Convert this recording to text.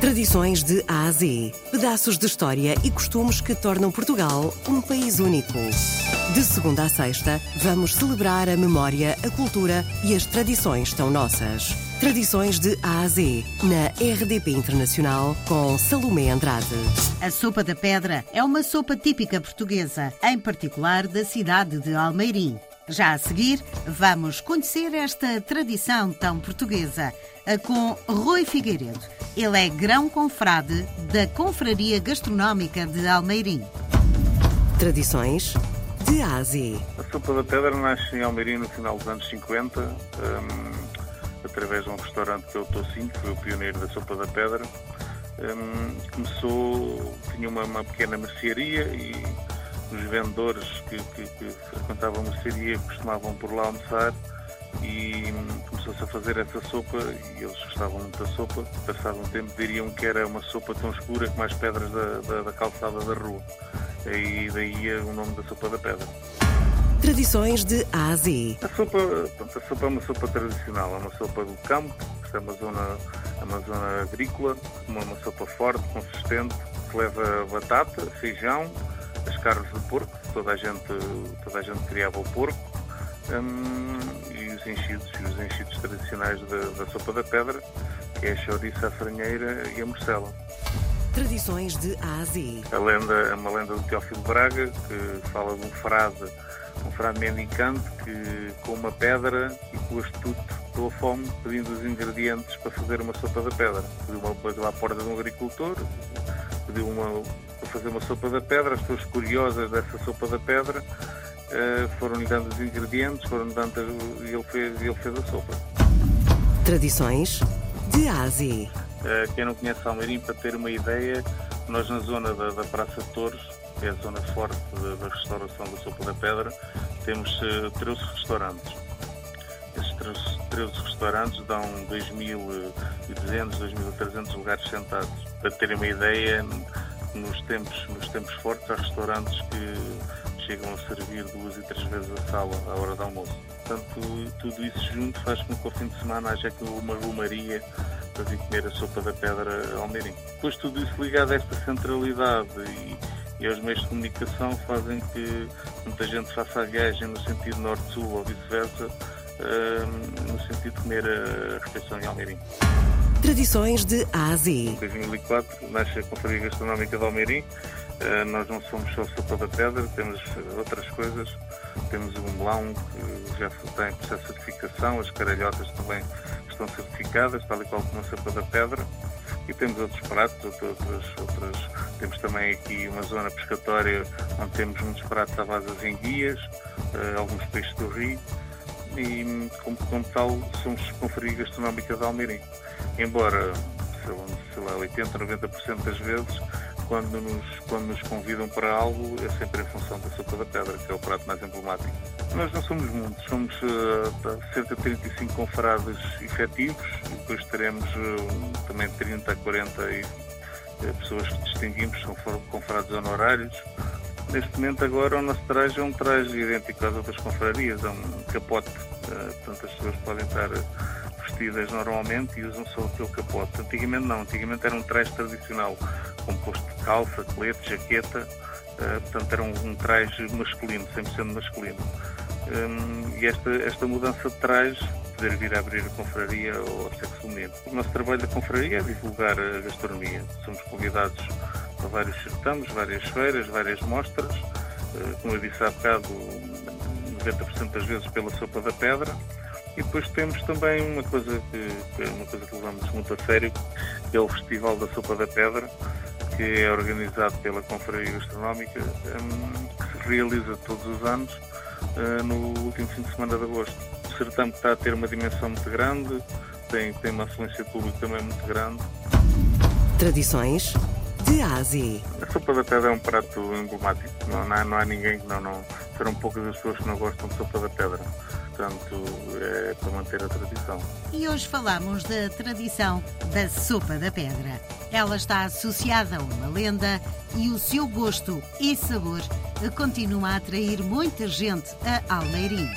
Tradições de A a Z. Pedaços de história e costumes que tornam Portugal um país único. De segunda a sexta, vamos celebrar a memória, a cultura e as tradições tão nossas. Tradições de A a Z, na RDP Internacional, com Salomé Andrade. A sopa da pedra é uma sopa típica portuguesa, em particular da cidade de Almeirim. Já a seguir, vamos conhecer esta tradição tão portuguesa com Rui Figueiredo. Ele é grão-confrade da Confraria Gastronómica de Almeirim. Tradições de Ásia. A sopa da pedra nasce em Almeirim no final dos anos 50, um, através de um restaurante que eu estou sim, que foi o pioneiro da sopa da pedra. Um, começou, tinha uma, uma pequena mercearia e os vendedores que, que, que frequentavam a mercearia costumavam por lá almoçar e hum, começou-se a fazer essa sopa e eles gostavam muito da sopa. Passado um tempo diriam que era uma sopa tão escura como as pedras da, da, da calçada da rua. E daí o nome da sopa da pedra. Tradições de Ásia. A sopa, a sopa é uma sopa tradicional, é uma sopa do campo, que é uma zona, é uma zona agrícola, uma, uma sopa forte, consistente, que leva batata, feijão, as carnes de porco, toda a gente, toda a gente criava o porco, um, e os enchidos, os enchidos tradicionais da, da, sopa da pedra, que é a chouriça, a farinheira e a morcela. Tradições de A a Z. A lenda é uma lenda do Teófilo Braga, que fala de um frade, um frade mendicante que com uma pedra e com o astuto pela fome, pedindo os ingredientes para fazer uma sopa da pedra. Pediu uma coisa à porta de um agricultor, pediu uma, para fazer uma sopa da pedra, as pessoas curiosas dessa sopa da pedra uh, foram-lhe dando os ingredientes, foram dando e ele fez, ele fez a sopa. Tradições de Ásia. Uh, quem não conhece Almeirim, para ter uma ideia, nós na zona da, da Praça de Torres, que é a zona forte da, da restauração da sopa da pedra, temos uh, eh, 13 restaurantes. Esses 13, 13 restaurantes dão 2.200, 2.300 lugares sentados. Para terem uma ideia, nos tempos, nos tempos fortes há restaurantes que chegam a servir duas e três vezes a sala à hora do almoço. Portanto, tudo isso junto faz com que ao fim de semana haja aqui uma rumaria para vir comer a sopa da pedra ao Meirim. Depois tudo isso ligado a esta centralidade e, e aos meios de comunicação fazem que muita gente faça a viagem no sentido norte-sul ou vice-versa, uh, no sentido de comer a refeição em Almeirim. Tradições de Ásia. Em 2004 nasce a Conferência Gastronómica de Almeirim nós não somos só sopa da pedra, temos outras coisas. Temos o melão que já tem processo de certificação, as caralhotas também estão certificadas, tal e qual como a sopa da pedra. E temos outros pratos, outras, outras, temos também aqui uma zona pescatória onde temos muitos pratos à base de enguias, eh, alguns peixes do rio e como, como tal somos conferência gastronómica de Almeirim. Embora, sei lá, 80, 90% das vezes quando nos, quando nos convidam para algo, é sempre em função da sopa da pedra, que é o prato mais emblemático. Nós não somos muitos, somos uh, cerca de 35 confrades efetivos, e depois teremos uh, também 30 a 40 e, uh, pessoas que distinguimos, são confrades honorários. Neste momento, agora, o nosso traje é um traje idêntico às outras confrarias, é um capote, portanto, as pessoas podem estar vestidas normalmente e usam só aquele capote. Antigamente não, antigamente era um traje tradicional, composto de calça, colete, jaqueta, uh, portanto era um, um traje masculino, 100% masculino. Um, e esta, esta mudança de traje poder vir a abrir a confraria ao sexo feminino. O nosso trabalho da confraria é divulgar a gastronomia. Somos convidados a vários certames, várias feiras, várias mostras. Uh, como eu disse há bocado, 90% das vezes pela sopa da pedra. E depois temos também uma coisa que, que, é uma coisa que levamos muito a sério, que é o Festival da Sopa da Pedra, que é organizado pela Confraria Gastronómica, um, que se realiza todos os anos uh, no último fim de semana de agosto. O certame está a ter uma dimensão muito grande, tem, tem uma afluência pública também muito grande. Tradições de Ásia. A sopa da pedra é um prato emblemático. Não, não, há, não há ninguém que não, não. Serão poucas as pessoas que não gostam de sopa da pedra portanto é para manter a tradição. E hoje falamos da tradição da sopa da pedra. Ela está associada a uma lenda e o seu gosto e sabor continua a atrair muita gente a Almeirim.